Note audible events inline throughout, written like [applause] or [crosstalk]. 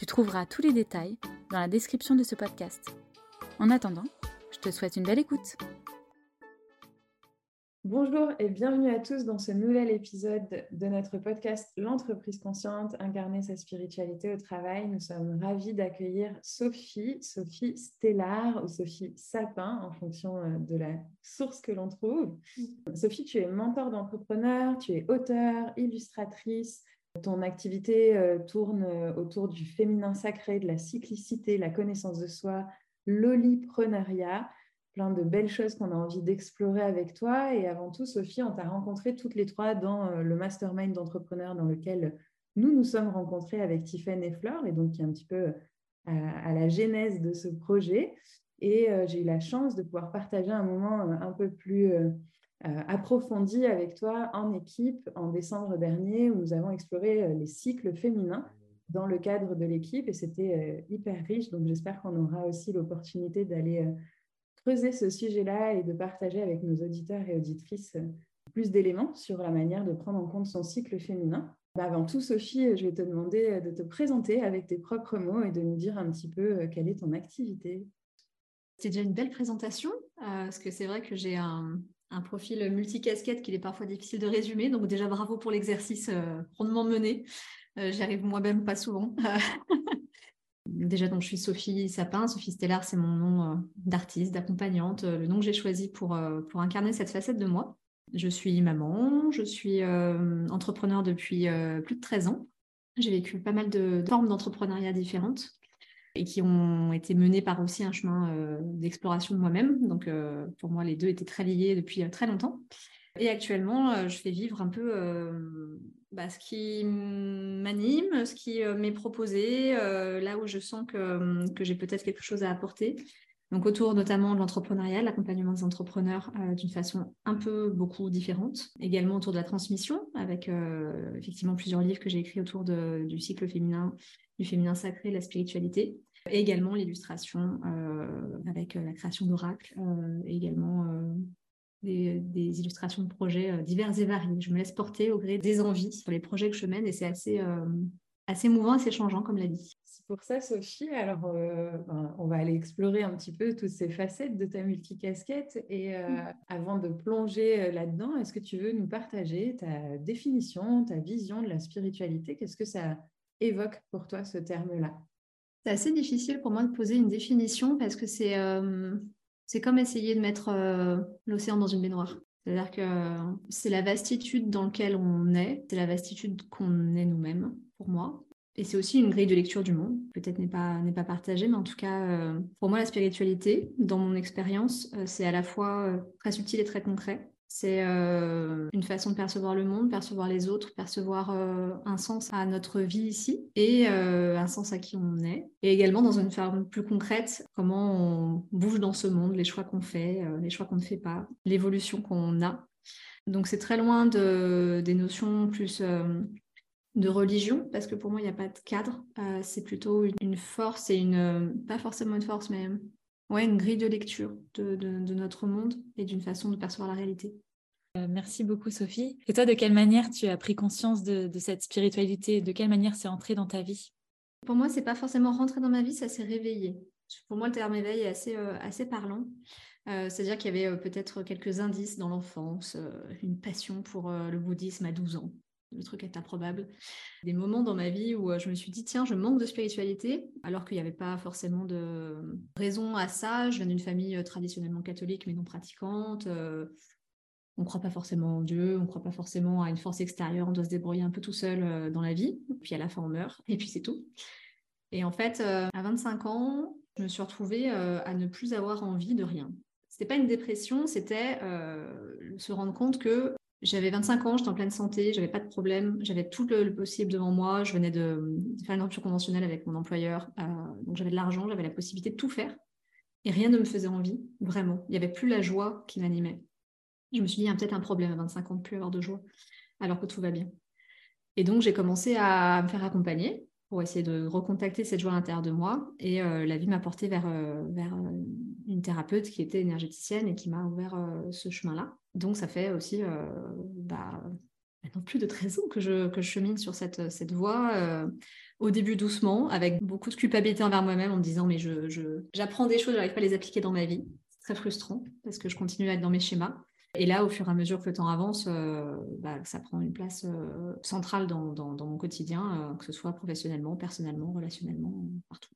Tu trouveras tous les détails dans la description de ce podcast. En attendant, je te souhaite une belle écoute. Bonjour et bienvenue à tous dans ce nouvel épisode de notre podcast L'entreprise consciente, incarner sa spiritualité au travail. Nous sommes ravis d'accueillir Sophie, Sophie Stellar ou Sophie Sapin en fonction euh, de la source que l'on trouve. Sophie, tu es mentor d'entrepreneurs, tu es auteur, illustratrice. Ton activité euh, tourne euh, autour du féminin sacré, de la cyclicité, la connaissance de soi, l'oliprenariat plein de belles choses qu'on a envie d'explorer avec toi. Et avant tout, Sophie, on t'a rencontré toutes les trois dans euh, le mastermind d'entrepreneurs dans lequel nous nous sommes rencontrés avec Tiffany et Fleur, et donc qui est un petit peu à, la genèse de ce projet. Et j'ai eu la chance de pouvoir partager un moment un peu plus approfondi avec toi en équipe en décembre dernier, où nous avons exploré les cycles féminins dans le cadre de l'équipe, et c'était hyper riche. Donc j'espère qu'on aura aussi l'opportunité d'aller creuser ce sujet-là et de partager avec nos auditeurs et auditrices euh, plus d'éléments sur la manière de prendre en compte son cycle féminin. Bah, avant tout, Sophie, je vais te demander euh, de te présenter avec tes propres mots et de nous dire un petit peu euh, quelle est ton activité. C'est déjà une belle présentation, parce que c'est vrai que j'ai un, profil multicasquette qu'il est parfois difficile de résumer. Donc déjà, bravo pour l'exercice rondement mené. J'y arrive moi-même pas souvent. [laughs] Déjà, donc, je suis Sophie Sapin. Sophie Stellar, c'est mon nom euh, d'artiste, d'accompagnante, euh, le nom que j'ai choisi pour, euh, pour incarner cette facette de moi. Je suis maman, je suis entrepreneur depuis plus de 13 ans. J'ai vécu pas mal de, formes d'entrepreneuriat différentes et qui ont été menées par aussi un chemin d'exploration de moi-même. Donc, pour moi, les deux étaient très liés depuis très longtemps. Et actuellement, je fais vivre un peu bah, ce qui m'anime, ce qui euh, m'est proposé, euh, là où je sens que, que j'ai peut-être quelque chose à apporter. Donc autour notamment de l'entrepreneuriat, l'accompagnement des entrepreneurs euh, d'une façon un peu beaucoup différente. Également autour de la transmission, avec effectivement plusieurs livres que j'ai écrits autour de, du cycle féminin, du féminin sacré, la spiritualité. Également l'illustration avec la création d'oracles également des, illustrations de projets euh, divers et variés. Je me laisse porter au gré des envies sur les projets que je mène et c'est assez, euh, assez mouvant, assez changeant, comme l'a dit. Pour ça, Sophie, alors euh, ben, on va aller explorer un petit peu toutes ces facettes de ta multicasquette. Et mm. avant de plonger là-dedans, est-ce que tu veux nous partager ta définition, ta vision de la spiritualité? Qu'est-ce que ça évoque pour toi, ce terme-là? C'est assez difficile pour moi de poser une définition parce que c'est comme essayer de mettre euh, l'océan dans une baignoire. C'est-à-dire que c'est la vastitude dans laquelle on est, c'est la vastitude qu'on est nous-mêmes, pour moi. Et c'est aussi une grille de lecture du monde, peut-être n'est pas, n'est pas partagée, mais en tout cas, euh, pour moi, la spiritualité, dans mon expérience, euh, c'est à la fois très subtil et très concret. C'est euh, une façon de percevoir le monde, percevoir les autres, percevoir euh, un sens à notre vie ici et euh, un sens à qui on est. Et également dans une forme plus concrète, comment on bouge dans ce monde, les choix qu'on fait, les choix qu'on ne fait pas, l'évolution qu'on a. Donc c'est très loin de, des notions plus de religion, parce que pour moi, il n'y a pas de cadre. c'est plutôt une, force et une, pas forcément une force, mais ouais, une grille de lecture de, notre monde et d'une façon de percevoir la réalité. Euh, merci beaucoup Sophie. Et toi, de quelle manière tu as pris conscience de, cette spiritualité? De quelle manière c'est entré dans ta vie? Pour moi, c'est pas forcément rentré dans ma vie, ça s'est réveillé. Pour moi, le terme éveil est assez, euh, assez parlant. Euh, c'est-à-dire qu'il y avait peut-être quelques indices dans l'enfance, une passion pour le bouddhisme à 12 ans, le truc est improbable. Des moments dans ma vie où euh, je me suis dit, tiens, je manque de spiritualité, alors qu'il n'y avait pas forcément de raison à ça. Je viens d'une famille euh, traditionnellement catholique, mais non pratiquante. Euh, on ne croit pas forcément en Dieu, on ne croit pas forcément à une force extérieure, on doit se débrouiller un peu tout seul dans la vie. Puis à la fin, on meurt, et puis c'est tout. Et en fait, à 25 ans, je me suis retrouvée à ne plus avoir envie de rien. C'était pas une dépression, c'était se rendre compte que J'avais 25 ans, j'étais en pleine santé, j'avais pas de problème, j'avais tout le, possible devant moi. Je venais de, faire une rupture conventionnelle avec mon employeur, euh, donc j'avais de l'argent, j'avais la possibilité de tout faire. Et rien ne me faisait envie, vraiment. Il n'y avait plus la joie qui m'animait. Je me suis dit, il y a peut-être un problème à 25 ans de plus avoir de joie, alors que tout va bien. Et donc, j'ai commencé à me faire accompagner pour essayer de recontacter cette joie à l'intérieur de moi. Et euh, la vie m'a porté vers, euh, vers euh, une thérapeute qui était énergéticienne et qui m'a ouvert ce chemin-là. Donc, ça fait aussi bah, maintenant plus de 13 ans que je, que je chemine sur cette, cette voie. au début doucement, avec beaucoup de culpabilité envers moi-même en me disant mais je, j'apprends des choses, je n'arrive pas à les appliquer dans ma vie. C'est très frustrant parce que je continue à être dans mes schémas. Et là, au fur et à mesure que le temps avance, euh, bah, ça prend une place euh, centrale dans, mon quotidien, euh, que ce soit professionnellement, personnellement, relationnellement, partout.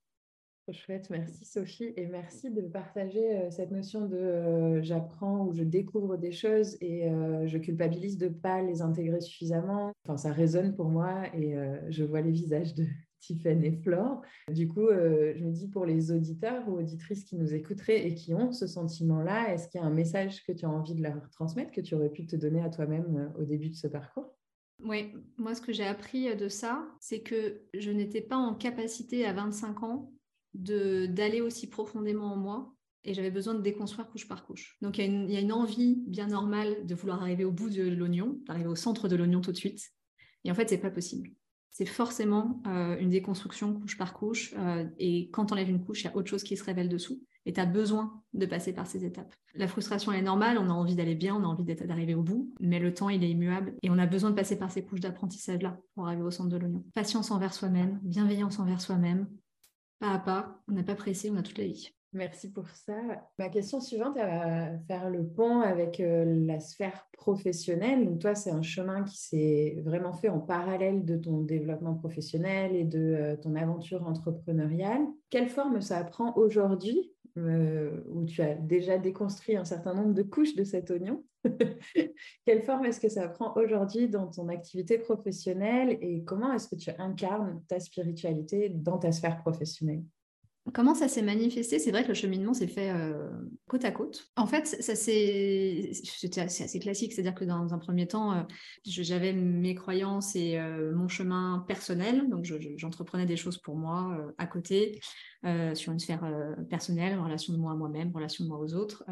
Chouette, merci Sophie et merci de partager cette notion de j'apprends ou je découvre des choses et je culpabilise de ne pas les intégrer suffisamment. Enfin, ça résonne pour moi et je vois les visages de, Tiffany et Flore. Du coup, euh, je me dis pour les auditeurs ou auditrices qui nous écouteraient et qui ont ce sentiment-là, est-ce qu'il y a un message que tu as envie de leur transmettre, que tu aurais pu te donner à toi-même euh, au début de ce parcours? Oui, moi ce que j'ai appris euh, de ça, c'est que je n'étais pas en capacité à 25 ans d'aller aussi profondément en moi et j'avais besoin de déconstruire couche par couche. Donc il y, a une envie bien normale de vouloir arriver au bout de l'oignon, d'arriver au centre de l'oignon tout de suite. Et en fait, c'est pas possible c'est forcément euh, une déconstruction couche par couche. Euh, et quand on enlève une couche, il y a autre chose qui se révèle dessous. Et tu as besoin de passer par ces étapes. La frustration est normale, on a envie d'aller bien, on a envie d'arriver au bout, mais le temps, il est immuable. Et on a besoin de passer par ces couches d'apprentissage-là pour arriver au centre de l'oignon. Patience envers soi-même, bienveillance envers soi-même. Pas à pas, on n'a pas pressé, on a toute la vie. Merci pour ça. Ma question suivante, elle va faire le pont avec euh, la sphère professionnelle. Donc toi, c'est un chemin qui s'est vraiment fait en parallèle de ton développement professionnel et de euh, ton aventure entrepreneuriale. Quelle forme ça prend aujourd'hui, euh, où tu as déjà déconstruit un certain nombre de couches de cet oignon? [laughs] Quelle forme est-ce que ça prend aujourd'hui dans ton activité professionnelle et comment est-ce que tu incarnes ta spiritualité dans ta sphère professionnelle? Comment ça s'est manifesté? C'est vrai que le cheminement s'est fait euh, côte à côte. En fait, ça c'est assez classique, c'est-à-dire que dans un premier temps, euh, j'avais mes croyances et euh, mon chemin personnel, donc j'entreprenais des choses pour moi à côté, sur une sphère personnelle, relation de moi à moi-même, relation de moi aux autres,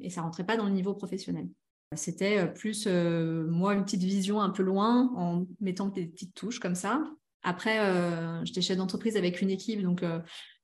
et ça rentrait pas dans le niveau professionnel. C'était plus moi une petite vision un peu loin en mettant des petites touches comme ça. Après, j'étais chef d'entreprise avec une équipe, donc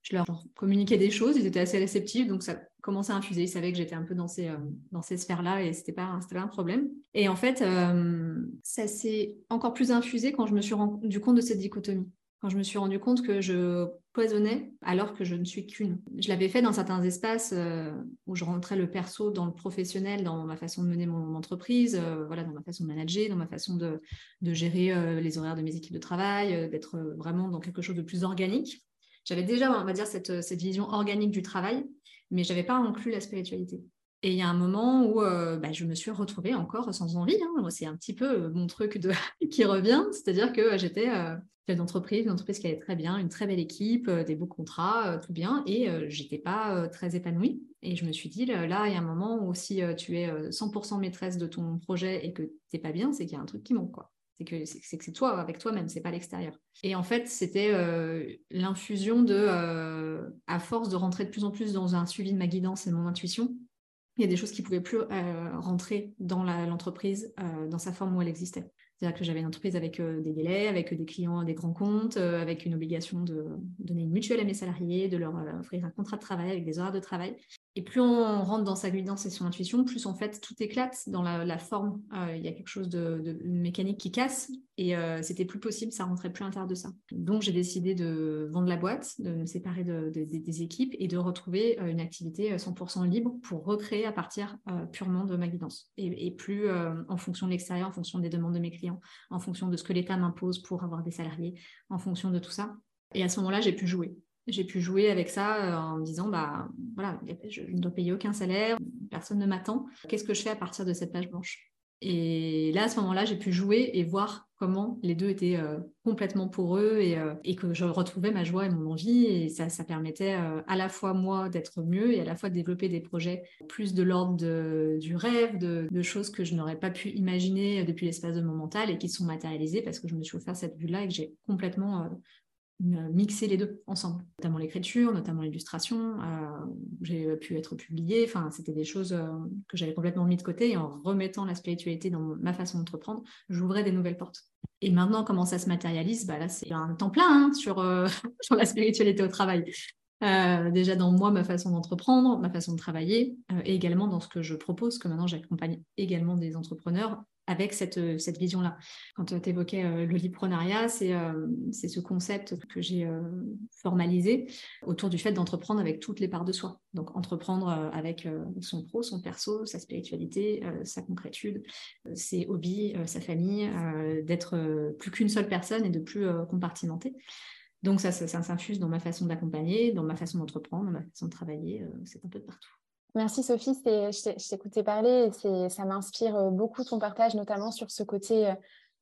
je leur communiquais des choses, ils étaient assez réceptifs, donc ça commençait à infuser. Ils savaient que j'étais un peu dans ces, euh, dans ces sphères-là et c'était pas, pas un problème. Et en fait, euh, ça s'est encore plus infusé quand je me suis rendu compte de cette dichotomie. Quand je me suis rendu compte que je poisonnais alors que je ne suis qu'une. Je l'avais fait dans certains espaces euh, où je rentrais le perso dans le professionnel, dans ma façon de mener mon entreprise, voilà, dans ma façon de manager, dans ma façon de, de gérer les horaires de mes équipes de travail, d'être vraiment dans quelque chose de plus organique. J'avais déjà, on va dire, cette, cette vision organique du travail, mais je n'avais pas inclus la spiritualité. Et il y a un moment où euh, bah, je me suis retrouvée encore sans envie. Hein. C'est un petit peu euh, mon truc [laughs] qui revient, c'est-à-dire que j'étais euh, chef d'entreprise, une entreprise qui allait très bien, une très belle équipe, des beaux contrats, tout bien, et j'étais pas très épanouie. Et je me suis dit, là, il y a un moment où si tu es 100% maîtresse de ton projet et que tu n'es pas bien, c'est qu'il y a un truc qui manque. C'est que c'est, toi avec toi-même, c'est pas l'extérieur. Et en fait, c'était euh, l'infusion de, euh, à force de rentrer de plus en plus dans un suivi de ma guidance et de mon intuition, il y a des choses qui pouvaient plus euh, rentrer dans l'entreprise dans sa forme où elle existait. C'est-à-dire que j'avais une entreprise avec des délais, avec des clients, des grands comptes, avec une obligation de donner une mutuelle à mes salariés, de leur offrir un contrat de travail avec des horaires de travail. Et plus on rentre dans sa guidance et son intuition, plus en fait tout éclate dans la, forme. Euh, il y a quelque chose de, mécanique qui casse et euh, c'était plus possible, ça rentrait plus à l'intérieur de ça. Donc j'ai décidé de vendre la boîte, de me séparer des équipes et de retrouver euh, une activité 100% libre pour recréer à partir purement de ma guidance et, et plus en fonction de l'extérieur, en fonction des demandes de mes clients, en fonction de ce que l'État m'impose pour avoir des salariés, en fonction de tout ça. Et à ce moment-là, j'ai pu jouer j'ai pu jouer avec ça euh, en me disant bah voilà, je ne dois payer aucun salaire, personne ne m'attend. Qu'est-ce que je fais à partir de cette page blanche? Et là, à ce moment-là, j'ai pu jouer et voir comment les deux étaient euh, complètement pour eux euh, et, que je retrouvais ma joie et mon envie. Et ça, ça permettait à la fois moi d'être mieux et à la fois de développer des projets plus de l'ordre du rêve, de, choses que je n'aurais pas pu imaginer depuis l'espace de mon mental et qui sont matérialisées parce que je me suis offert cette vue-là et que j'ai complètement mixer les deux ensemble, notamment l'écriture, notamment l'illustration. Euh, j'ai pu être publiée, enfin, c'était des choses euh, que j'avais complètement mis de côté et en remettant la spiritualité dans ma façon d'entreprendre, j'ouvrais des nouvelles portes. Et maintenant, comment ça se matérialise? Bah Là, c'est un temps plein hein, sur, euh, [laughs] sur la spiritualité au travail. déjà dans moi, ma façon d'entreprendre, ma façon de travailler, et également dans ce que je propose, que maintenant j'accompagne également des entrepreneurs avec cette, euh, cette vision-là. Quand euh, tu évoquais euh, le liprenariat, c'est ce concept que j'ai formalisé autour du fait d'entreprendre avec toutes les parts de soi. Donc entreprendre avec son pro, son perso, sa spiritualité, sa concrétude, ses hobbies, sa famille, d'être plus qu'une seule personne et de plus compartimenter. Donc ça, ça s'infuse dans ma façon d'accompagner, dans ma façon d'entreprendre, dans ma façon de travailler, c'est un peu de partout. Merci Sophie, je t'écoutais parler et ça m'inspire euh, beaucoup ton partage, notamment sur ce côté euh,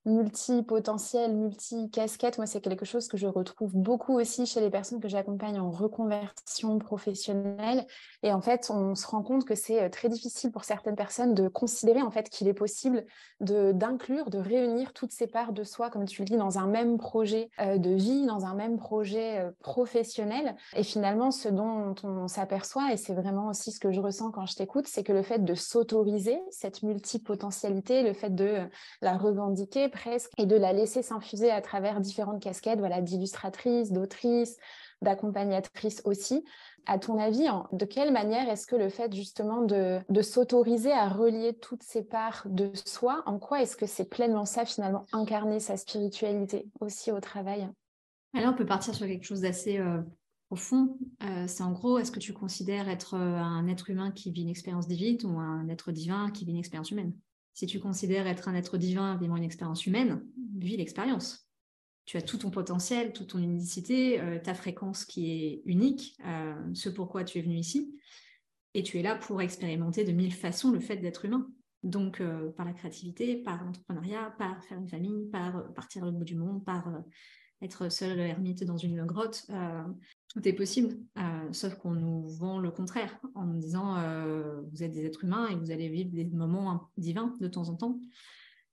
multi-potentiel, multi-casquette. Moi, c'est quelque chose que je retrouve beaucoup aussi chez les personnes que j'accompagne en reconversion professionnelle. Et en fait, on se rend compte que c'est euh, très difficile pour certaines personnes de considérer en fait qu'il est possible d'inclure, de, réunir toutes ces parts de soi, comme tu le dis, dans un même projet euh, de vie, dans un même projet euh, professionnel. Et finalement, ce dont on s'aperçoit, et c'est vraiment aussi ce que je ressens quand je t'écoute, c'est que le fait de s'autoriser cette multipotentialité, le fait de la revendiquer, presque et de la laisser s'infuser à travers différentes casquettes, voilà, d'illustratrice, d'autrice, d'accompagnatrice aussi. À ton avis, de quelle manière est-ce que le fait justement de, s'autoriser à relier toutes ces parts de soi, en quoi est-ce que c'est pleinement ça finalement, incarner sa spiritualité aussi au travail? Alors on peut partir sur quelque chose d'assez euh, profond. Euh, c'est en gros, est-ce que tu considères être euh, un être humain qui vit une expérience divine ou un être divin qui vit une expérience humaine? Si tu considères être un être divin vivant une expérience humaine, vis l'expérience. Tu as tout ton potentiel, toute ton unicité, euh, ta fréquence qui est unique, euh, ce pourquoi tu es venu ici. Et tu es là pour expérimenter de mille façons le fait d'être humain. Donc, euh, par la créativité, par l'entrepreneuriat, par faire une famille, par partir au bout du monde, par être seul ermite dans une grotte tout est possible, euh, sauf qu'on nous vend le contraire en nous disant euh, vous êtes des êtres humains et vous allez vivre des moments divins de temps en temps.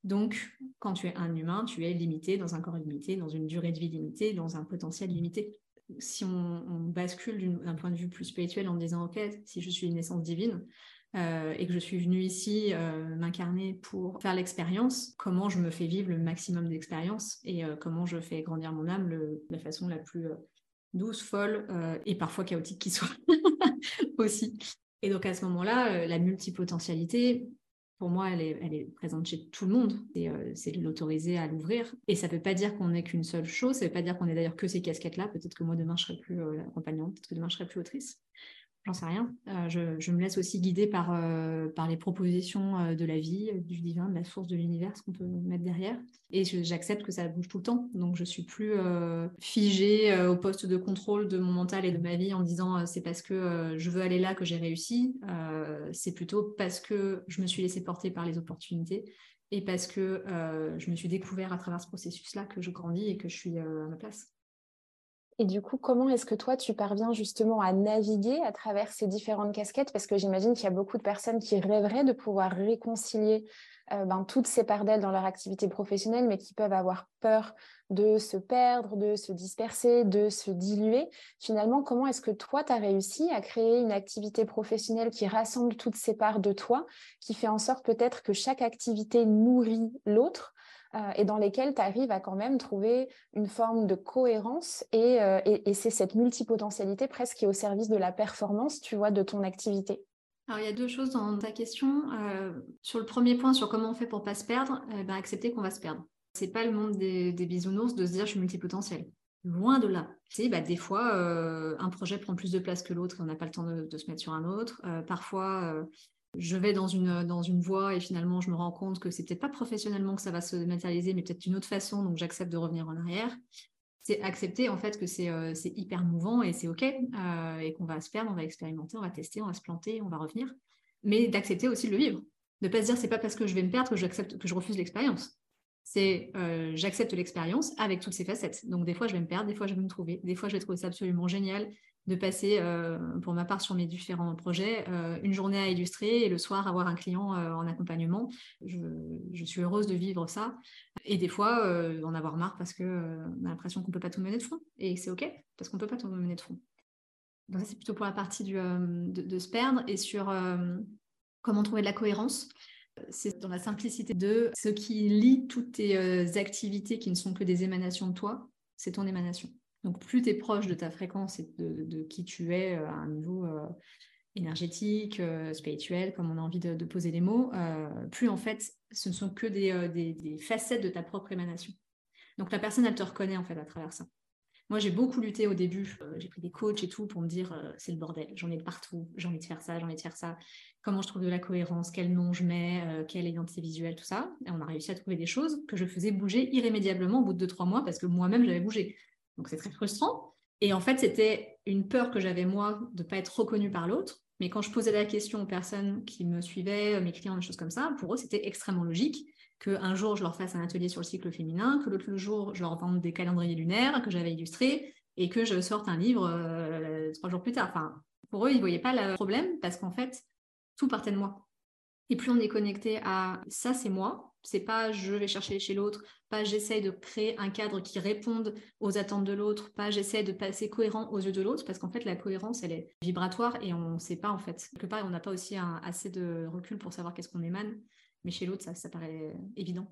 Donc, quand tu es un humain, tu es limité dans un corps limité, dans une durée de vie limitée, dans un potentiel limité. Si on, bascule d'un point de vue plus spirituel en disant ok, si je suis une naissance divine, euh, et que je suis venue ici m'incarner pour faire l'expérience, comment je me fais vivre le maximum d'expérience et comment je fais grandir mon âme de la façon la plus douce, folle euh, et parfois chaotique qui soit [laughs] aussi. Et donc à ce moment-là, euh, la multipotentialité, pour moi, elle est, présente chez tout le monde. Euh, c'est de l'autoriser à l'ouvrir. Et ça ne veut pas dire qu'on n'est qu'une seule chose. Ça ne veut pas dire qu'on est d'ailleurs que ces casquettes-là. Peut-être que moi, demain, je serai plus accompagnante. Peut-être que demain, je serai plus autrice j'en sais rien. Euh, je, me laisse aussi guider par, euh, par les propositions euh, de la vie, du divin, de la source de l'univers, ce qu'on peut mettre derrière. Et j'accepte que ça bouge tout le temps. Donc je suis plus figée au poste de contrôle de mon mental et de ma vie en disant c'est parce que je veux aller là que j'ai réussi. c'est plutôt parce que je me suis laissée porter par les opportunités et parce que je me suis découvert à travers ce processus-là que je grandis et que je suis à ma place. Et du coup, comment est-ce que toi, tu parviens justement à naviguer à travers ces différentes casquettes? Parce que j'imagine qu'il y a beaucoup de personnes qui rêveraient de pouvoir réconcilier euh, ben, toutes ces parts d'elles dans leur activité professionnelle, mais qui peuvent avoir peur de se perdre, de se disperser, de se diluer. Finalement, comment est-ce que toi, tu as réussi à créer une activité professionnelle qui rassemble toutes ces parts de toi, qui fait en sorte peut-être que chaque activité nourrit l'autre euh, et dans lesquels tu arrives à quand même trouver une forme de cohérence euh, et, c'est cette multipotentialité presque qui est au service de la performance, tu vois, de ton activité. Alors, il y a deux choses dans ta question. Euh, sur le premier point, sur comment on fait pour pas se perdre, eh ben, accepter qu'on va se perdre. C'est pas le monde des, bisounours de se dire je suis multipotentiel. Loin de là. C'est bah, des fois, un projet prend plus de place que l'autre et on n'a pas le temps de, se mettre sur un autre. parfois, je vais dans une, dans une voie et finalement je me rends compte que c'est peut-être pas professionnellement que ça va se matérialiser, mais peut-être d'une autre façon, donc j'accepte de revenir en arrière. C'est accepter en fait que c'est euh, hyper mouvant et c'est OK euh, et qu'on va se perdre, on va expérimenter, on va tester, on va se planter, on va revenir, mais d'accepter aussi de le vivre. Ne pas se dire c'est pas parce que je vais me perdre que que je refuse l'expérience. C'est euh, j'accepte l'expérience avec toutes ses facettes. Donc des fois je vais me perdre, des fois je vais me trouver, des fois je vais trouver ça absolument génial de passer, euh, pour ma part sur mes différents projets, euh, une journée à illustrer et le soir avoir un client en accompagnement. Je, suis heureuse de vivre ça. Et des fois en avoir marre parce qu'on a l'impression qu'on ne peut pas tout mener de front. Et c'est OK parce qu'on ne peut pas tout mener de front. Donc ça c'est plutôt pour la partie de, de, se perdre et sur comment trouver de la cohérence c'est dans la simplicité de ce qui lie toutes tes euh, activités qui ne sont que des émanations de toi, c'est ton émanation. Donc plus tu es proche de ta fréquence et de, qui tu es euh, à un niveau euh, énergétique, spirituel, comme on a envie de, poser les mots, plus en fait ce ne sont que des, facettes de ta propre émanation. Donc la personne, elle te reconnaît en fait à travers ça. Moi, j'ai beaucoup lutté au début. Euh, j'ai pris des coachs et tout pour me dire euh, c'est le bordel, j'en ai de partout, j'ai envie de faire ça, j'ai envie de faire ça. Comment je trouve de la cohérence, quel nom je mets, euh, quelle identité visuelle, tout ça. Et on a réussi à trouver des choses que je faisais bouger irrémédiablement au bout de 2-3 mois parce que moi-même, j'avais bougé. Donc, c'est très frustrant. Et en fait, c'était une peur que j'avais moi de ne pas être reconnue par l'autre. Mais quand je posais la question aux personnes qui me suivaient, mes clients, des choses comme ça, pour eux, c'était extrêmement logique qu'un jour je leur fasse un atelier sur le cycle féminin, que l'autre jour je leur vende des calendriers lunaires que j'avais illustrés et que je sorte un livre euh, trois jours plus tard. Enfin, pour eux, ils ne voyaient pas le problème parce qu'en fait, tout partait de moi. Et plus on est connecté à ça, c'est moi, c'est pas je vais chercher chez l'autre, pas j'essaye de créer un cadre qui réponde aux attentes de l'autre, pas j'essaie de passer cohérent aux yeux de l'autre, parce qu'en fait, la cohérence, elle est vibratoire et on ne sait pas en fait. Quelque part, on n'a pas aussi assez de recul pour savoir qu'est-ce qu'on émane. Mais chez l'autre, ça, ça paraît évident.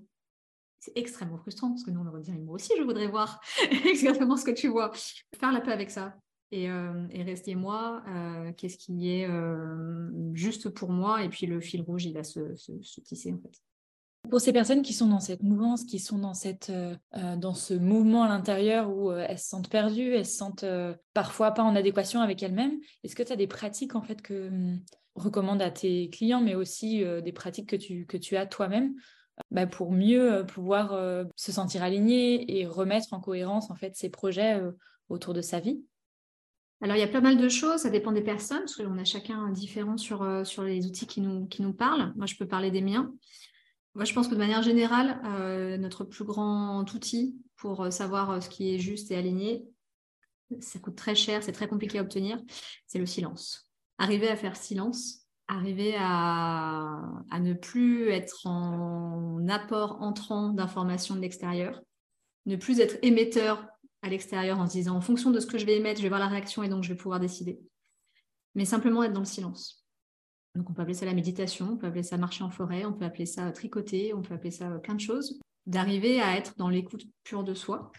C'est extrêmement frustrant parce que nous, on aurait dit, moi aussi, je voudrais voir [laughs] exactement ce que tu vois. Faire la paix avec ça et, euh, rester moi, euh, qu'est-ce qui est euh, juste pour moi. Et puis le fil rouge, il va se, tisser en fait. Pour ces personnes qui sont dans cette mouvance, qui sont dans, cette, dans ce mouvement à l'intérieur où elles se sentent perdues, elles se sentent parfois pas en adéquation avec elles-mêmes, est-ce que tu as des pratiques en fait que hum, recommande à tes clients, mais aussi euh, des pratiques que tu, que tu as toi-même bah, pour mieux euh, pouvoir euh, se sentir aligné et remettre en cohérence en fait ses projets autour de sa vie? Alors, il y a pas mal de choses, ça dépend des personnes, parce qu'on a chacun différent sur, sur les outils qui nous, qui nous parlent. Moi, je peux parler des miens. Je pense que de manière générale, notre plus grand outil pour savoir ce qui est juste et aligné, ça coûte très cher, c'est très compliqué à obtenir, c'est le silence arriver à faire silence, arriver à, ne plus être en apport entrant d'informations de l'extérieur, ne plus être émetteur à l'extérieur en se disant en fonction de ce que je vais émettre, je vais voir la réaction et donc je vais pouvoir décider. Mais simplement être dans le silence. Donc on peut appeler ça la méditation, on peut appeler ça marcher en forêt, on peut appeler ça tricoter, on peut appeler ça plein de choses. D'arriver à être dans l'écoute pure de soi.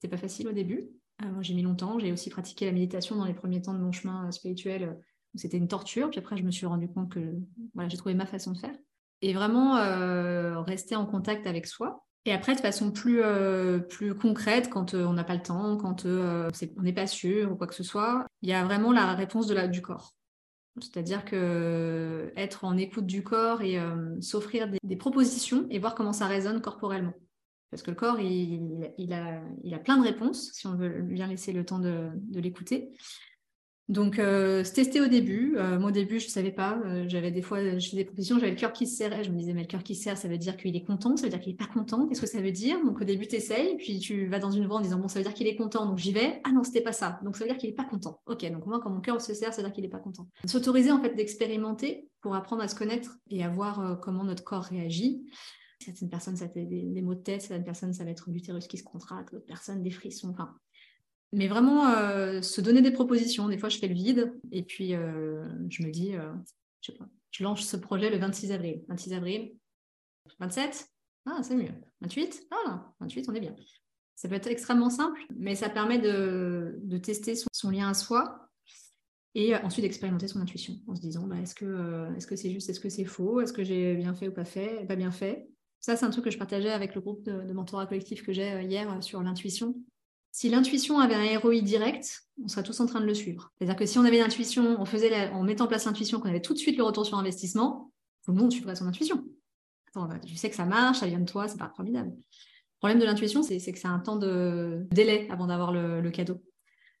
C'est pas facile au début. Euh, moi j'ai mis longtemps, j'ai aussi pratiqué la méditation dans les premiers temps de mon chemin spirituel c'était une torture. Puis après, je me suis rendu compte que voilà, j'ai trouvé ma façon de faire. Et vraiment euh, rester en contact avec soi. Et après, de façon plus, euh, plus concrète, quand euh, on n'a pas le temps, quand on n'est pas sûr ou quoi que ce soit, il y a vraiment la réponse de du corps. C'est-à-dire que être en écoute du corps et s'offrir des, propositions et voir comment ça résonne corporellement. Parce que le corps, il, a, plein de réponses, si on veut bien laisser le temps de l'écouter. Donc, euh, se tester au début. Euh, moi, au début, je ne savais pas. Euh, j'avais des fois, je faisais des propositions, j'avais le cœur qui se serrait. Je me disais, mais le cœur qui se serre, ça veut dire qu'il est content, ça veut dire qu'il n'est pas content. Qu'est-ce que ça veut dire? Donc, au début, tu essayes, puis tu vas dans une voie en disant, bon, ça veut dire qu'il est content, donc j'y vais. Ah non, c'était pas ça. Donc, ça veut dire qu'il n'est pas content. Ok, donc moi, quand mon cœur se serre, ça veut dire qu'il n'est pas content. S'autoriser, en fait, d'expérimenter pour apprendre à se connaître et à voir euh, comment notre corps réagit. Certaines personnes, ça être des, des, maux de tête, certaines personnes, ça va être l'utérus qui se contracte, d'autres personnes, des frissons. Enfin, mais vraiment euh, se donner des propositions. Des fois, je fais le vide et puis euh, je me dis, euh, je lance ce projet le 26 avril. 26 avril, 27 Ah, c'est mieux. 28 Ah, 28, on est bien. Ça peut être extrêmement simple, mais ça permet de, tester son, lien à soi et ensuite d'expérimenter son intuition en se disant bah, est-ce que c'est juste, est-ce que c'est faux, est-ce que j'ai bien fait ou pas fait, pas bien fait? Ça, c'est un truc que je partageais avec le groupe de mentorat collectif que j'ai hier sur l'intuition. Si l'intuition avait un ROI direct, on serait tous en train de le suivre. C'est-à-dire que si on avait l'intuition, on faisait en mettant en place l'intuition, qu'on avait tout de suite le retour sur investissement, tout le monde suivrait son intuition. Attends, bah, tu sais que ça marche, ça vient de toi, c'est pas formidable. Le problème de l'intuition, c'est que c'est un temps de délai avant d'avoir le, cadeau.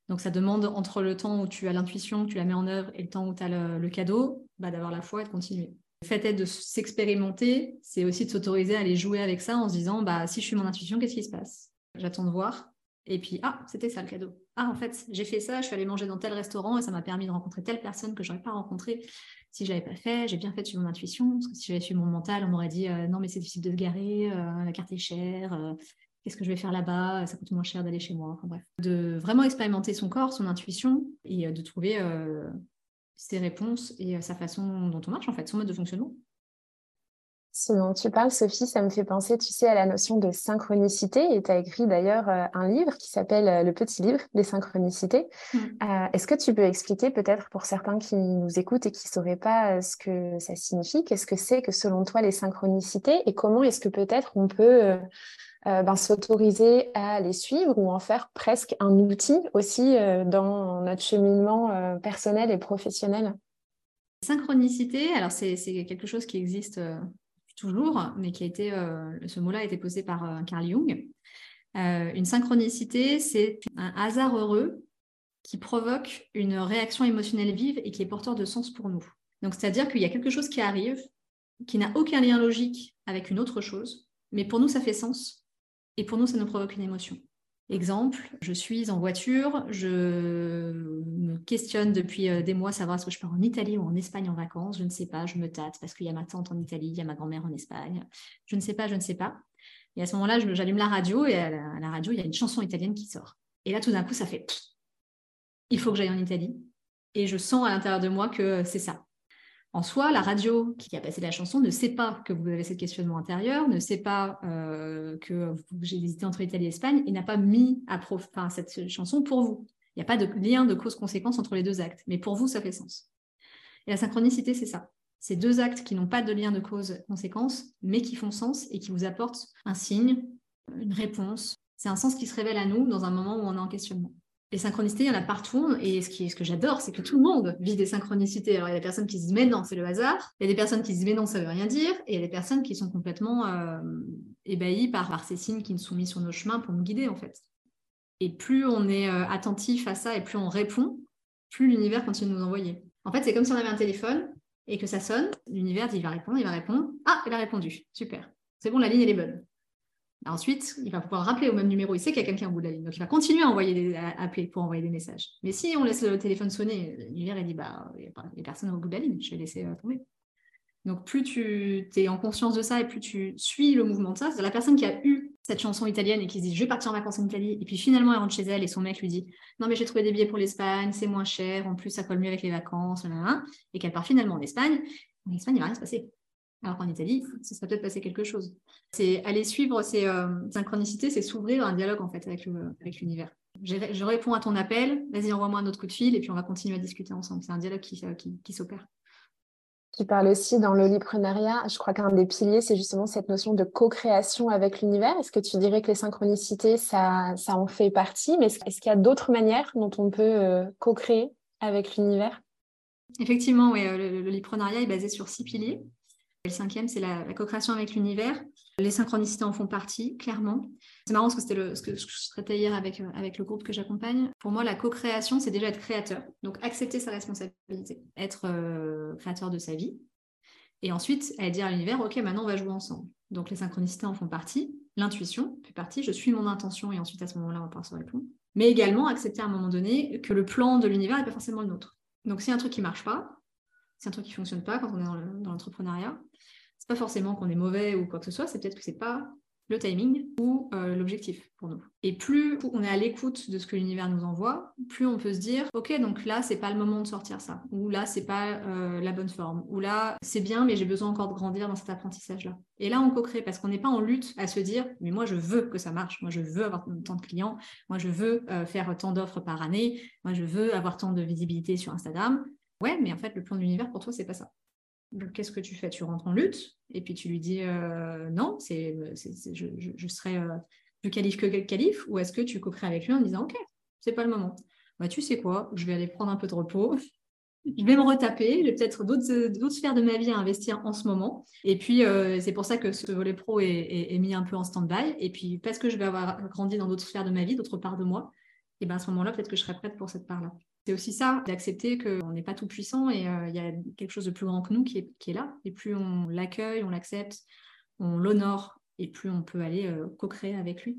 Donc ça demande entre le temps où tu as l'intuition, tu la mets en œuvre, et le temps où tu as le, cadeau, bah, d'avoir la foi et de continuer. Le fait de s'expérimenter, c'est aussi de s'autoriser à aller jouer avec ça en se disant bah, si je suis mon intuition, qu'est-ce qui se passe? J'attends de voir. Et puis, ah, c'était ça le cadeau. Ah, en fait, j'ai fait ça, je suis allée manger dans tel restaurant et ça m'a permis de rencontrer telle personne que je n'aurais pas rencontrée si je ne l'avais pas fait. J'ai bien fait de suivre mon intuition, parce que si j'avais suivi mon mental, on m'aurait dit euh, non, mais c'est difficile de se garer, euh, la carte est chère, euh, qu'est-ce que je vais faire là-bas, ça coûte moins cher d'aller chez moi. Enfin bref. De vraiment expérimenter son corps, son intuition et de trouver ses réponses et sa façon dont on marche, en fait, son mode de fonctionnement. Ce dont tu parles, Sophie, ça me fait penser, tu sais, à la notion de synchronicité. Et tu as écrit d'ailleurs euh, un livre qui s'appelle euh, Le petit livre des synchronicités. Mm. Euh, est-ce que tu peux expliquer peut-être pour certains qui nous écoutent et qui ne sauraient pas ce que ça signifie, qu'est-ce que c'est que selon toi les synchronicités et comment est-ce que peut-être on peut ben, s'autoriser à les suivre ou en faire presque un outil aussi dans notre cheminement personnel et professionnel? Synchronicité, alors c'est quelque chose qui existe toujours, mais qui a été, euh, ce mot-là a été posé par euh, Carl Jung. Euh, une synchronicité, c'est un hasard heureux qui provoque une réaction émotionnelle vive et qui est porteur de sens pour nous. Donc, c'est-à-dire qu'il y a quelque chose qui arrive, qui n'a aucun lien logique avec une autre chose, mais pour nous, ça fait sens. Et pour nous, ça nous provoque une émotion. Exemple, je suis en voiture, je me questionne depuis euh, des mois savoir si je pars en Italie ou en Espagne en vacances. Je ne sais pas, je me tâte parce qu'il y a ma tante en Italie, il y a ma grand-mère en Espagne. Je ne sais pas, je ne sais pas. Et à ce moment-là, j'allume la radio et à la, radio, il y a une chanson italienne qui sort. Et là, tout d'un coup, ça fait il faut que j'aille en Italie. Et je sens à l'intérieur de moi que c'est ça. En soi, la radio qui a passé la chanson ne sait pas que vous avez ce questionnement intérieur, ne sait pas euh, que j'ai hésité entre Italie et Espagne et n'a pas mis à prof... cette chanson pour vous. Il n'y a pas de lien de cause-conséquence entre les deux actes, mais pour vous, ça fait sens. Et la synchronicité, c'est ça. C'est deux actes qui n'ont pas de lien de cause-conséquence, mais qui font sens et qui vous apportent un signe, une réponse. C'est un sens qui se révèle à nous dans un moment où on est en questionnement. Les synchronicités, il y en a partout. Et ce, qui, ce que j'adore, c'est que tout le monde vit des synchronicités. Alors, il y a des personnes qui se disent, mais non, c'est le hasard. Il y a des personnes qui se disent, mais non, ça veut rien dire. Et il y a des personnes qui sont complètement euh, ébahies par, par, ces signes qui nous sont mis sur nos chemins pour nous guider, en fait. Et plus on est euh, attentif à ça et plus on répond, plus l'univers continue de nous envoyer. En fait, c'est comme si on avait un téléphone et que ça sonne. L'univers il va répondre, il va répondre. Ah, il a répondu. Super. C'est bon, la ligne, elle est bonne. Ensuite, il va pouvoir rappeler au même numéro. Il sait qu'il y a quelqu'un au bout de la ligne. Donc, il va continuer à, envoyer des, appeler pour envoyer des messages. Mais si on laisse le téléphone sonner, l'univers, il dit bah, il n'y a, personne au bout de la ligne. Je vais laisser euh, tomber. Donc, plus tu es en conscience de ça et plus tu suis le mouvement de ça, c'est la personne qui a eu cette chanson italienne et qui se dit je vais partir en vacances en Italie. Et puis finalement, elle rentre chez elle et son mec lui dit non, mais j'ai trouvé des billets pour l'Espagne, c'est moins cher, en plus, ça colle mieux avec les vacances, et qu'elle part finalement en Espagne. En Espagne, il ne va rien se passer. Alors qu'en Italie, ça serait peut-être passé quelque chose. C'est aller suivre ces euh, synchronicités, c'est s'ouvrir un dialogue en fait avec, l'univers. Je réponds à ton appel, vas-y envoie-moi un autre coup de fil et puis on va continuer à discuter ensemble. C'est un dialogue qui, euh, qui, s'opère. Tu parles aussi dans l'oliprenariat, je crois qu'un des piliers, c'est justement cette notion de co-création avec l'univers. Est-ce que tu dirais que les synchronicités, ça, ça en fait partie? Mais est-ce qu'il y a d'autres manières dont on peut euh, co-créer avec l'univers? Effectivement, oui, l'oliprenariat est basé sur six piliers. Le cinquième, c'est la, co-création avec l'univers. Les synchronicités en font partie, clairement. C'est marrant parce que ce que je traitais hier avec, euh, avec le groupe que j'accompagne. Pour moi, la co-création, c'est déjà être créateur. Donc, accepter sa responsabilité, être euh, créateur de sa vie. Et ensuite, aller dire à l'univers, OK, maintenant, on va jouer ensemble. Donc, les synchronicités en font partie. L'intuition fait partie. Je suis mon intention et ensuite, à ce moment-là, on va pouvoir se répondre. Mais également, accepter à un moment donné que le plan de l'univers n'est pas forcément le nôtre. Donc, si un truc qui ne marche pas, c'est un truc qui ne fonctionne pas quand on est dans l'entrepreneuriat, c'est pas forcément qu'on est mauvais ou quoi que ce soit, c'est peut-être que c'est pas le timing ou euh, l'objectif pour nous. Et plus on est à l'écoute de ce que l'univers nous envoie, plus on peut se dire ok donc là c'est pas le moment de sortir ça, ou là c'est pas euh, la bonne forme, ou là c'est bien mais j'ai besoin encore de grandir dans cet apprentissage là. Et là on co-crée parce qu'on n'est pas en lutte à se dire mais moi je veux que ça marche, moi je veux avoir tant de clients, moi je veux euh, faire tant d'offres par année, moi je veux avoir tant de visibilité sur Instagram. Ouais mais en fait le plan de l'univers pour toi c'est pas ça qu'est-ce que tu fais? Tu rentres en lutte et puis tu lui dis euh, non, c'est, je, je, serai euh, plus qualif que qualif ou est-ce que tu coquerais avec lui en disant ok, c'est pas le moment. Bah, tu sais quoi, je vais aller prendre un peu de repos. je vais me retaper, j'ai peut-être d'autres, sphères de ma vie à investir en ce moment. Et puis, euh, c'est pour ça que ce volet pro est, est, mis un peu en stand-by. Et puis, parce que je vais avoir grandi dans d'autres sphères de ma vie, d'autres parts de moi, et ben à ce moment-là, peut-être que je serais prête pour cette part-là. C'est aussi ça, d'accepter qu'on n'est pas tout puissant et il y a quelque chose de plus grand que nous qui est, là. Et plus on l'accueille, on l'accepte, on l'honore, et plus on peut aller co-créer avec lui.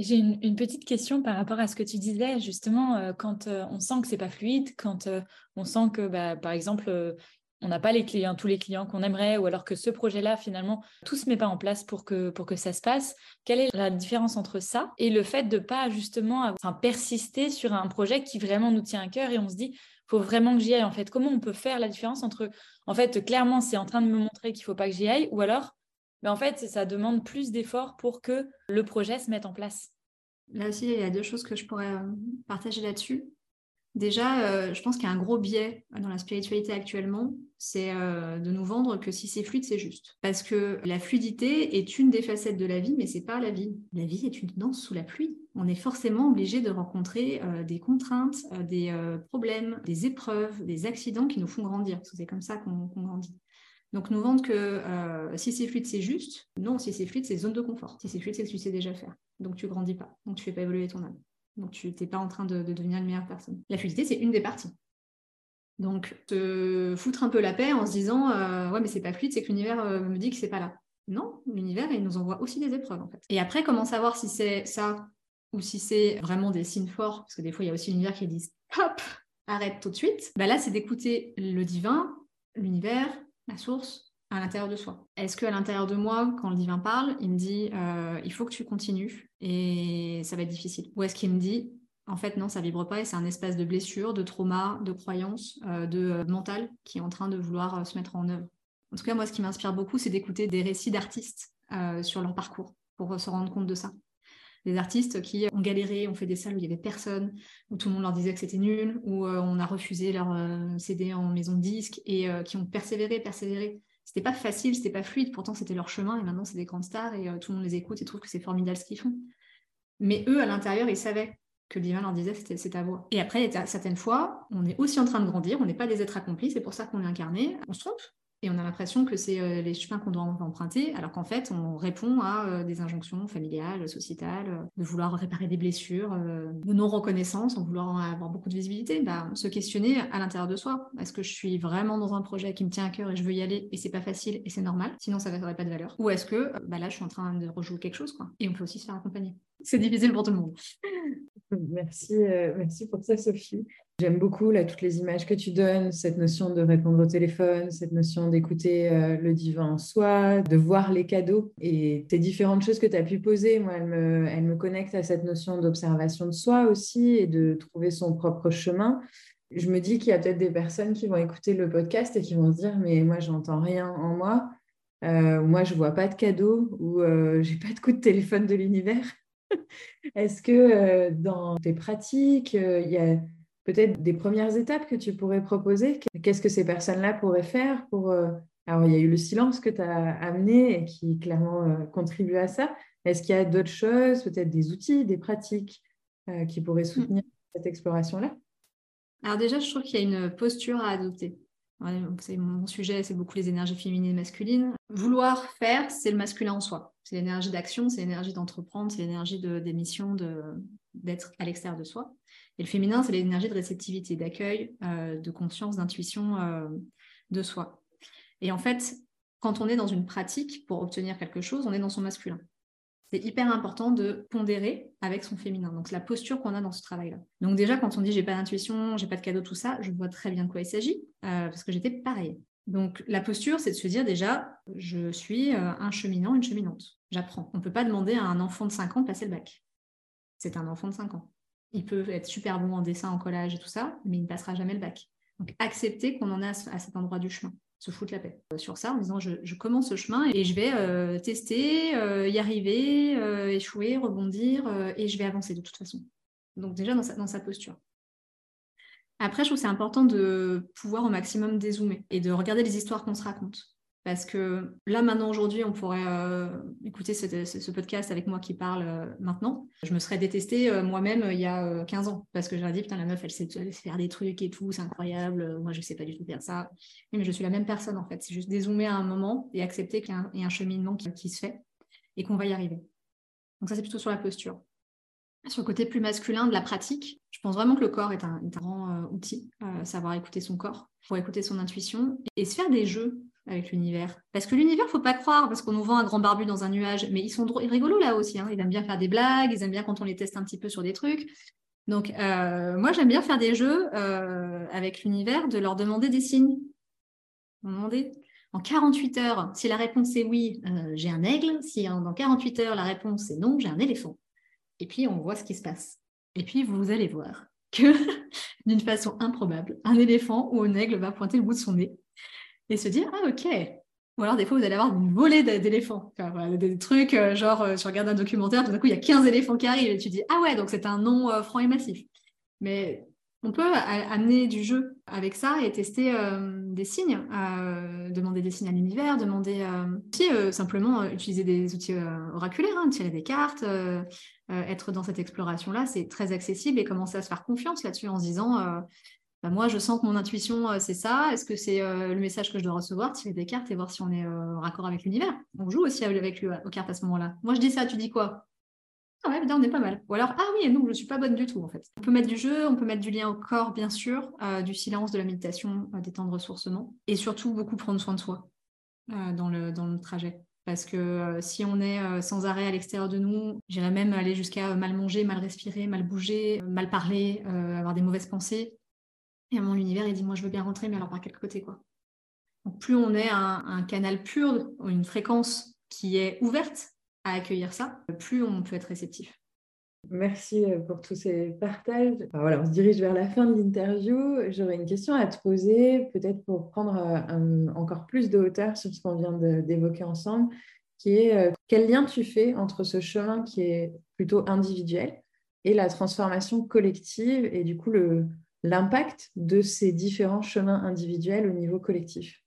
J'ai une, petite question par rapport à ce que tu disais, justement, euh, quand euh, on sent que c'est pas fluide, quand euh, on sent que, bah, par exemple, on n'a pas les clients, tous les clients qu'on aimerait, ou alors que ce projet-là, finalement, tout se met pas en place pour que, ça se passe. Quelle est la différence entre ça et le fait de pas justement persister sur un projet qui vraiment nous tient à cœur et on se dit, faut vraiment que j'y aille. En fait, comment on peut faire la différence entre, en fait, clairement, c'est en train de me montrer qu'il faut pas que j'y aille, ou alors mais en fait, ça demande plus d'efforts pour que le projet se mette en place? Là aussi, il y a deux choses que je pourrais euh, partager là-dessus. Déjà, euh, je pense qu'il y a un gros biais dans la spiritualité actuellement, c'est euh, de nous vendre que si c'est fluide, c'est juste. Parce que la fluidité est une des facettes de la vie, mais c'est pas la vie. La vie est une danse sous la pluie. On est forcément obligé de rencontrer des contraintes, des problèmes, des épreuves, des accidents qui nous font grandir. C'est comme ça qu'on grandit. Donc nous vendre que euh, si c'est fluide, c'est juste. Non, si c'est fluide, c'est zone de confort. Si c'est fluide, c'est que tu sais déjà faire. Donc tu grandis pas. Donc tu fais pas évoluer ton âme. Donc tu n'es pas en train de, devenir une meilleure personne. La fluidité, c'est une des parties. Donc te foutre un peu la paix en se disant euh, ouais mais c'est pas fluide, c'est que l'univers euh, me dit que c'est pas là. Non, l'univers il nous envoie aussi des épreuves en fait. Et après comment savoir si c'est ça ou si c'est vraiment des signes forts? Parce que des fois il y a aussi l'univers qui dit hop arrête tout de suite. Bah là c'est d'écouter le divin, l'univers, la source à l'intérieur de soi. Est-ce qu'à l'intérieur de moi, quand le divin parle, il me dit euh, il faut que tu continues et ça va être difficile Ou est-ce qu'il me dit en fait non, ça vibre pas et c'est un espace de blessure, de trauma, de croyance, euh, de euh, mental qui est en train de vouloir se mettre en œuvre. En tout cas, moi, ce qui m'inspire beaucoup, c'est d'écouter des récits d'artistes sur leur parcours pour se rendre compte de ça des artistes qui ont galéré, ont fait des salles où il y avait personne, où tout le monde leur disait que c'était nul, où on a refusé leur CD en maison de disque et qui ont persévéré, persévéré. C'était pas facile, c'était pas fluide, pourtant c'était leur chemin et maintenant c'est des grandes stars et tout le monde les écoute et trouve que c'est formidable ce qu'ils font. Mais eux, à l'intérieur, ils savaient que le divin leur disait c'est ta voix. Et après, certaines fois, on est aussi en train de grandir, on n'est pas des êtres accomplis, c'est pour ça qu'on est incarné, on se trompe, et on a l'impression que c'est euh, les chemins qu'on doit emprunter, alors qu'en fait, on répond à euh, des injonctions familiales, sociétales, euh, de vouloir réparer des blessures, de non-reconnaissance, en vouloir avoir beaucoup de visibilité. Bah, se questionner à l'intérieur de soi. Est-ce que je suis vraiment dans un projet qui me tient à cœur et je veux y aller et c'est pas facile et c'est normal, sinon ça n'aurait pas de valeur Ou est-ce que bah, là, je suis en train de rejouer quelque chose Et on peut aussi se faire accompagner. C'est difficile pour tout le monde. [laughs] Merci, merci pour ça, Sophie. J'aime beaucoup là, toutes les images que tu donnes, cette notion de répondre au téléphone, cette notion d'écouter euh, le divin en soi, de voir les cadeaux et ces différentes choses que tu as pu poser. Moi, elles me, elles me connectent à cette notion d'observation de soi aussi et de trouver son propre chemin. Je me dis qu'il y a peut-être des personnes qui vont écouter le podcast et qui vont se dire Mais moi, j'entends rien en moi. Euh, moi, je vois pas de cadeaux ou euh, j'ai pas de coup de téléphone de l'univers. [laughs] Est-ce que dans tes pratiques, il y a peut-être des premières étapes que tu pourrais proposer? Qu'est-ce que ces personnes-là pourraient faire pour... Euh, alors, il y a eu le silence que tu as amené et qui clairement euh, contribue à ça. Est-ce qu'il y a d'autres choses, peut-être des outils, des pratiques euh, qui pourraient mmh. soutenir cette exploration-là? Alors déjà, je trouve qu'il y a une posture à adopter. Mon sujet, c'est beaucoup les énergies féminines et masculines. Vouloir faire, c'est le masculin en soi. C'est l'énergie d'action, c'est l'énergie d'entreprendre, c'est l'énergie d'émission, d'être à l'extérieur de soi. Et le féminin, c'est l'énergie de réceptivité, d'accueil, euh, de conscience, d'intuition euh, de soi. Et en fait, quand on est dans une pratique pour obtenir quelque chose, on est dans son masculin. C'est hyper important de pondérer avec son féminin. Donc, la posture qu'on a dans ce travail-là. Donc, déjà, quand on dit j'ai pas d'intuition, j'ai pas de cadeau, tout ça, je vois très bien de quoi il s'agit euh, parce que j'étais pareil. Donc, la posture, c'est de se dire déjà, je suis un cheminant, une cheminante. J'apprends. On ne peut pas demander à un enfant de 5 ans de passer le bac. C'est un enfant de 5 ans il peut être super bon en dessin, en collage et tout ça, mais il ne passera jamais le bac. Donc, accepter qu'on en est à, cet endroit du chemin, se foutre la paix euh, sur ça en disant je, commence ce chemin et je vais euh, tester, euh, y arriver, échouer, rebondir et je vais avancer de toute façon. Donc, déjà dans dans sa posture. Après, je trouve que c'est important de pouvoir au maximum dézoomer et de regarder les histoires qu'on se raconte. Parce que là, maintenant, aujourd'hui, on pourrait euh, écouter ce, podcast avec moi qui parle euh, maintenant. Je me serais détestée euh, moi-même il y a 15 ans. Parce que j'aurais dit, putain, la meuf, elle sait, faire des trucs et tout, c'est incroyable. Moi, je ne sais pas du tout faire ça. mais je suis la même personne, en fait. C'est juste dézoomer à un moment et accepter qu'il y a un, cheminement qui, se fait et qu'on va y arriver. Donc, ça, c'est plutôt sur la posture. Sur le côté plus masculin de la pratique, je pense vraiment que le corps est un, grand euh, outil, euh, savoir écouter son corps, pour écouter son intuition et, se faire des jeux avec l'univers. Parce que l'univers, faut pas croire, parce qu'on nous vend un grand barbu dans un nuage, mais ils sont rigolos là aussi. Hein. Ils aiment bien faire des blagues, ils aiment bien quand on les teste un petit peu sur des trucs. Donc, euh, moi, j'aime bien faire des jeux avec l'univers, de leur demander des signes. Demander en 48 heures, si la réponse est oui, j'ai un aigle. Si dans 48 heures, la réponse est non, j'ai un éléphant et puis on voit ce qui se passe. Et puis vous allez voir que [laughs] d'une façon improbable, un éléphant ou un aigle va pointer le bout de son nez et se dire Ah, ok. Ou alors, des fois, vous allez avoir une volée d'éléphants. des trucs, euh, genre, euh, tu regardes un documentaire, tout d'un coup, il y a 15 éléphants qui arrivent et tu dis Ah, ouais, donc c'est un nom euh, franc et massif. Mais on peut amener du jeu avec ça et tester des signes, demander des signes à l'univers, demander aussi simplement utiliser des outils oraculaires, hein, tirer des cartes, être dans cette exploration-là, c'est très accessible et commencer à se faire confiance là-dessus en se disant bah, moi je sens que mon intuition c'est ça, est-ce que c'est le message que je dois recevoir, tirer des cartes et voir si on est en raccord avec l'univers? On joue aussi avec lui aux cartes à ce moment-là. Moi je dis ça, tu dis quoi? Ah ouais, on est pas mal. Ou alors, ah oui, non, je ne suis pas bonne du tout, en fait. On peut mettre du jeu, on peut mettre du lien au corps, bien sûr, euh, du silence, de la méditation, euh, des temps de ressourcement. Et surtout, beaucoup prendre soin de soi euh, dans, le, dans le trajet. Parce que si on est sans arrêt à l'extérieur de nous, j'irais même aller jusqu'à mal manger, mal respirer, mal bouger, mal parler, avoir des mauvaises pensées. Et à mon univers, il dit, moi, je veux bien rentrer, mais alors par quel côté, quoi? Donc, plus on est un, canal pur, une fréquence qui est ouverte à accueillir ça, plus on peut être réceptif. Merci euh, pour tous ces partages. voilà, on se dirige vers la fin de l'interview. J'aurais une question à te poser, peut-être pour prendre euh, encore plus de hauteur sur ce qu'on vient d'évoquer ensemble, qui est euh, quel lien tu fais entre ce chemin qui est plutôt individuel et la transformation collective et du coup l'impact de ces différents chemins individuels au niveau collectif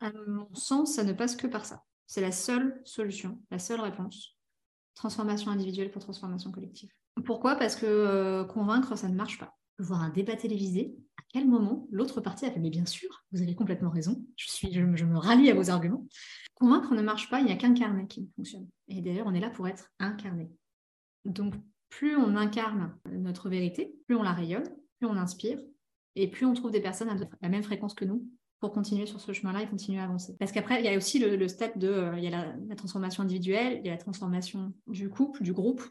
À mon sens, ça ne passe que par ça. C'est la seule solution, la seule réponse. Transformation individuelle pour transformation collective. Pourquoi? Parce que euh, convaincre, ça ne marche pas. Voir un débat télévisé, à quel moment l'autre partie a fait Mais bien sûr, vous avez complètement raison, je, suis, je, me rallie à vos arguments. Convaincre ne marche pas, il n'y a qu'incarner qui fonctionne. Et d'ailleurs, on est là pour être incarné. Donc, plus on incarne notre vérité, plus on la rayonne, plus on inspire, et plus on trouve des personnes à la même fréquence que nous pour continuer sur ce chemin-là et continuer à avancer. Parce qu'après, il y a aussi le, step de, euh, il y a la, transformation individuelle, il y a la transformation du couple, du groupe,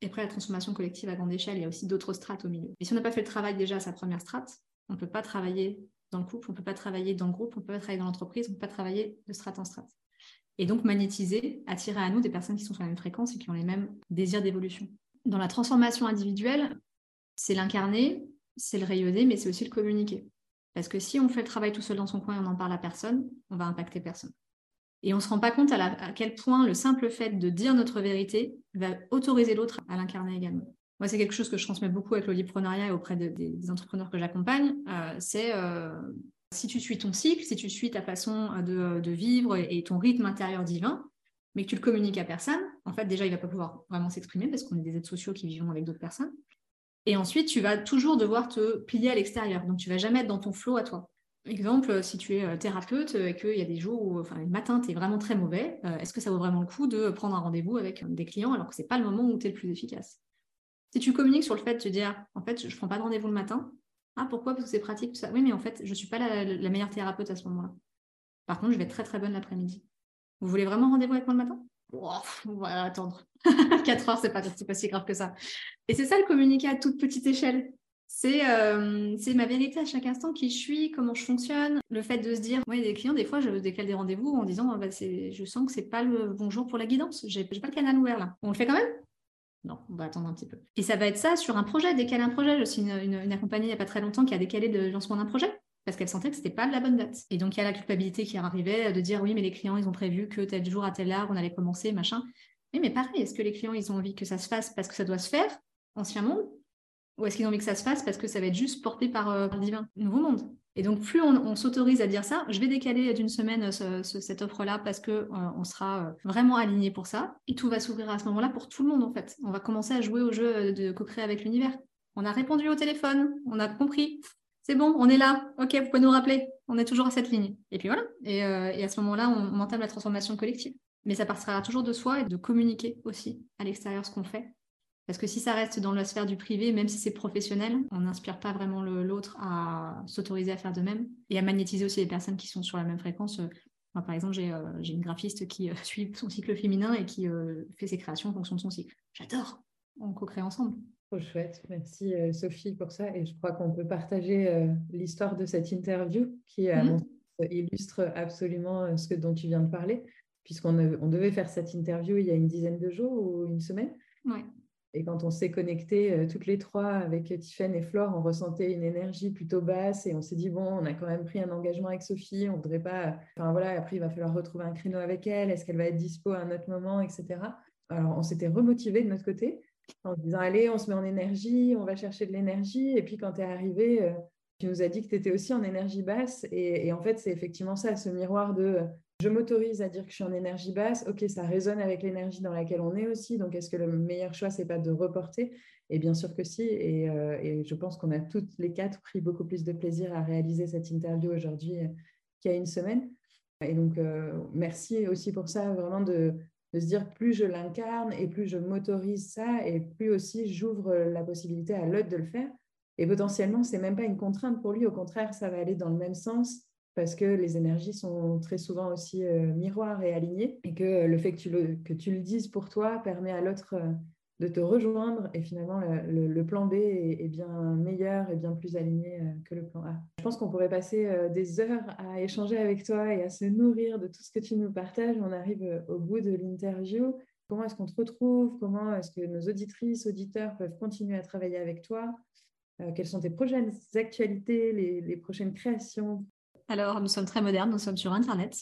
et après la transformation collective à grande échelle, il y a aussi d'autres strates au milieu. Et si on n'a pas fait le travail déjà à sa première strate, on ne peut pas travailler dans le couple, on ne peut pas travailler dans le groupe, on ne peut pas travailler dans l'entreprise, on ne peut pas travailler de strate en strate. Et donc magnétiser, attirer à nous des personnes qui sont sur la même fréquence et qui ont les mêmes désirs d'évolution. Dans la transformation individuelle, c'est l'incarner, c'est le rayonner, mais c'est aussi le communiquer. Parce que si on fait le travail tout seul dans son coin et on n'en parle à personne, on va impacter personne. Et on ne se rend pas compte à, quel point le simple fait de dire notre vérité va autoriser l'autre à l'incarner également. Moi, c'est quelque chose que je transmets beaucoup avec l'oliprenariat et auprès des entrepreneurs que j'accompagne. Euh, c'est euh, si tu suis ton cycle, si tu suis ta façon de, vivre et, ton rythme intérieur divin, mais que tu le communiques à personne, en fait, déjà, il ne va pas pouvoir vraiment s'exprimer parce qu'on est des êtres sociaux qui vivons avec d'autres personnes. Et ensuite, tu vas toujours devoir te plier à l'extérieur. Donc, tu vas jamais être dans ton flot à toi. Exemple, si tu es euh, thérapeute et qu'il y a des jours où, le matin, tu es vraiment très mauvais, euh, est-ce que ça vaut vraiment le coup de prendre un rendez-vous avec des clients alors que ce n'est pas le moment où tu es le plus efficace? Si tu communiques sur le fait de te dire, en fait, je ne prends pas de rendez-vous le matin, ah, pourquoi? Parce que c'est pratique, tout ça. Oui, mais en fait, je ne suis pas la, meilleure thérapeute à ce moment-là. Par contre, je vais être très, très bonne l'après-midi. Vous voulez vraiment rendez-vous avec moi le matin? On va attendre. [laughs] 4 heures, c'est pas, pas si grave que ça. Et c'est ça le communiquer à toute petite échelle. Euh, c'est ma vérité à chaque instant, qui je suis, comment je fonctionne. Le fait de se dire, moi, des clients, des fois, je décale des rendez-vous en disant, bah, je sens que c'est pas le bon jour pour la guidance. J'ai pas le canal ouvert là. On le fait quand même? Non, on va attendre un petit peu. Et ça va être ça sur un projet, décaler un projet. Je suis une, une, une accompagnée il n'y a pas très longtemps qui a décalé le lancement d'un projet parce qu'elle sentait que c'était pas la bonne date. Et donc il y a la culpabilité qui arrivait de dire oui, mais les clients, ils ont prévu que tel jour à tel heure, on allait commencer, machin. Oui, mais pareil, est-ce que les clients, ils ont envie que ça se fasse parce que ça doit se faire, ancien monde, ou est-ce qu'ils ont envie que ça se fasse parce que ça va être juste porté par, euh, le divin, nouveau monde? Et donc plus on, s'autorise à dire ça, je vais décaler d'une semaine cette offre-là parce que euh, on sera euh, vraiment aligné pour ça, et tout va s'ouvrir à ce moment-là pour tout le monde en fait. On va commencer à jouer au jeu de co-créer avec l'univers. On a répondu au téléphone, on a compris, c'est bon, on est là, ok, vous pouvez nous rappeler, on est toujours à cette ligne. Et puis voilà, et, euh, à ce moment-là, on, entame la transformation collective. Mais ça partira toujours de soi et de communiquer aussi à l'extérieur ce qu'on fait Parce que si ça reste dans la sphère du privé, même si c'est professionnel, on n'inspire pas vraiment l'autre à s'autoriser à faire de même et à magnétiser aussi les personnes qui sont sur la même fréquence. Moi, par exemple, j'ai une graphiste qui [laughs] suit son cycle féminin et qui fait ses créations en fonction de son cycle. J'adore. On co-crée ensemble. Trop chouette. Merci Sophie pour ça. Et je crois qu'on peut partager l'histoire de cette interview qui, mmh illustre absolument euh, ce que, dont tu viens de parler, puisqu'on on devait faire cette interview il y a une dizaine de jours ou une semaine. Et quand on s'est connecté euh, toutes les trois avec Tiffen et Flore, on ressentait une énergie plutôt basse et on s'est dit, bon, on a quand même pris un engagement avec Sophie, on ne voudrait pas... Enfin voilà, après, il va falloir retrouver un créneau avec elle, est-ce qu'elle va être dispo à un autre moment, etc. Alors, on s'était remotivé de notre côté en disant, allez, on se met en énergie, on va chercher de l'énergie. Et puis, quand tu es arrivé, euh, tu nous as dit que tu étais aussi en énergie basse. Et, en fait, c'est effectivement ça, ce miroir de je m'autorise à dire que je suis en énergie basse. Ok, ça résonne avec l'énergie dans laquelle on est aussi. Donc, est-ce que le meilleur choix, c'est pas de reporter? Et bien sûr que si. Et, euh, je pense qu'on a toutes les quatre pris beaucoup plus de plaisir à réaliser cette interview aujourd'hui euh, qu'il y a une semaine. Et donc, euh, merci aussi pour ça, vraiment de, de se dire plus je l'incarne et plus je m'autorise ça et plus aussi j'ouvre la possibilité à l'autre de le faire. Et potentiellement, c'est même pas une contrainte pour lui. Au contraire, ça va aller dans le même sens parce que les énergies sont très souvent aussi euh, miroirs et alignées et que le fait que tu le, que tu le dises pour toi permet à l'autre euh, de te rejoindre et finalement le, plan B est, bien meilleur et bien plus aligné euh, que le plan A. Je pense qu'on pourrait passer des heures à échanger avec toi et à se nourrir de tout ce que tu nous partages. On arrive au bout de l'interview. Comment est-ce qu'on te retrouve? Comment est-ce que nos auditrices, auditeurs peuvent continuer à travailler avec toi? Euh, quelles sont tes prochaines actualités, les, prochaines créations? Alors, nous sommes très modernes, nous sommes sur Internet.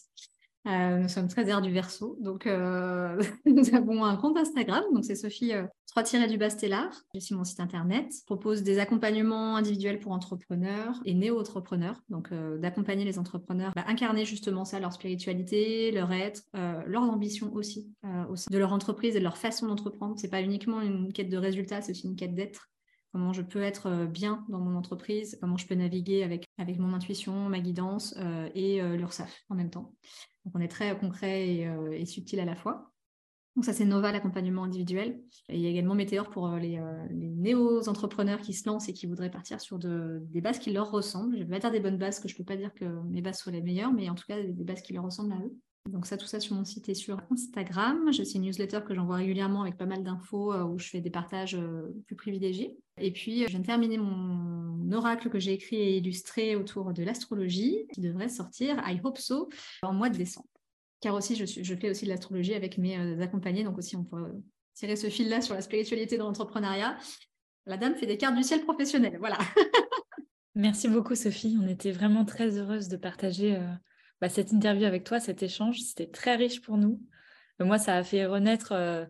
Euh, nous sommes très air du verso. Donc, euh, [laughs] nous avons un compte Instagram. Donc, c'est Sophie 3 du Bastellar. J'ai aussi mon site internet. Je propose des accompagnements individuels pour entrepreneurs et néo-entrepreneurs. Donc, d'accompagner les entrepreneurs à incarner justement ça, leur spiritualité, leur être, leurs ambitions aussi, de leur entreprise et de leur façon d'entreprendre. C'est pas uniquement une quête de résultats, c'est aussi une quête d'être comment je peux être euh, bien dans mon entreprise, comment je peux naviguer avec, avec mon intuition, ma guidance euh, et euh, l'URSAF en même temps. Donc on est très concret et, subtil à la fois. Donc ça c'est Nova, l'accompagnement individuel. Il y a également Météor pour les, néo-entrepreneurs qui se lancent et qui voudraient partir sur des bases qui leur ressemblent. Je vais pas dire des bonnes bases, que je ne peux pas dire que mes bases soient les meilleures, mais en tout cas des bases qui leur ressemblent à eux. Donc ça, tout ça sur mon site et sur Instagram. J'ai aussi une newsletter que j'envoie régulièrement avec pas mal d'infos euh, où je fais des partages euh, plus privilégiés. Et puis, je viens de terminer mon oracle que j'ai écrit et illustré autour de l'astrologie, qui devrait sortir, I hope so, en mois de décembre. Car aussi, je, fais aussi de l'astrologie avec mes euh, accompagnés, donc aussi on peut tirer ce fil-là sur la spiritualité dans l'entrepreneuriat. La dame fait des cartes du ciel professionnel, voilà. [laughs] Merci beaucoup Sophie, on était vraiment très heureuse de partager bah, cette interview avec toi, cet échange, c'était très riche pour nous. Moi, ça a fait renaître euh,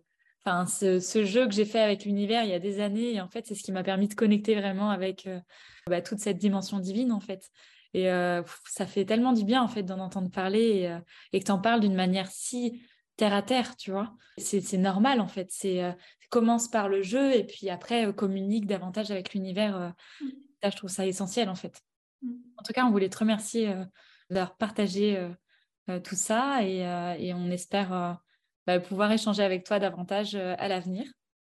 enfin, ce, jeu que j'ai fait avec l'univers il y a des années. Et en fait, c'est ce qui m'a permis de connecter vraiment avec euh, bah, toute cette dimension divine, en fait. Et euh, ça fait tellement du bien, en fait, d'en entendre parler et, que tu en parles d'une manière si terre à terre, tu vois. C'est normal, en fait. C'est commence par le jeu et puis après, communique davantage avec l'univers. Mmh. je trouve ça essentiel, en fait. Mmh. En tout cas, on voulait te remercier leur partager euh, euh, tout ça et, euh, on espère bah, pouvoir échanger avec toi davantage à l'avenir.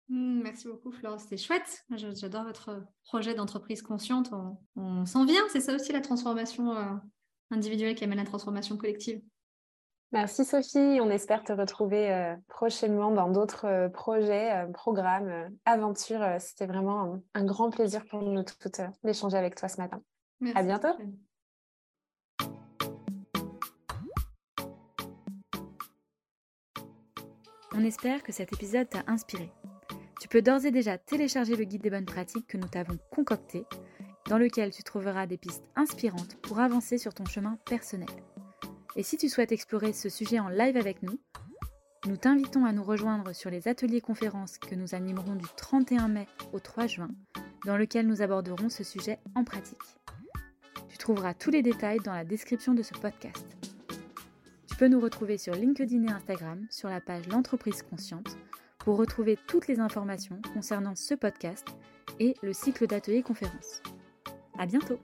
Mmh, merci beaucoup, Flore. C'était chouette. J'adore votre projet d'entreprise consciente. On, s'en vient. C'est ça aussi la transformation individuelle qui amène la transformation collective. Merci, Sophie. On espère te retrouver prochainement dans d'autres projets, programmes, aventures. C'était vraiment un, grand plaisir pour nous toutes d'échanger avec toi ce matin. Merci, à bientôt. On espère que cet épisode t'a inspiré. Tu peux d'ores et déjà télécharger le guide des bonnes pratiques que nous t'avons concocté, dans lequel tu trouveras des pistes inspirantes pour avancer sur ton chemin personnel. Et si tu souhaites explorer ce sujet en live avec nous, nous t'invitons à nous rejoindre sur les ateliers conférences que nous animerons du 31 mai au 3 juin, dans lequel nous aborderons ce sujet en pratique. Tu trouveras tous les détails dans la description de ce podcast peux nous retrouver sur LinkedIn et Instagram sur la page L'entreprise consciente pour retrouver toutes les informations concernant ce podcast et le cycle d'ateliers conférences. À bientôt!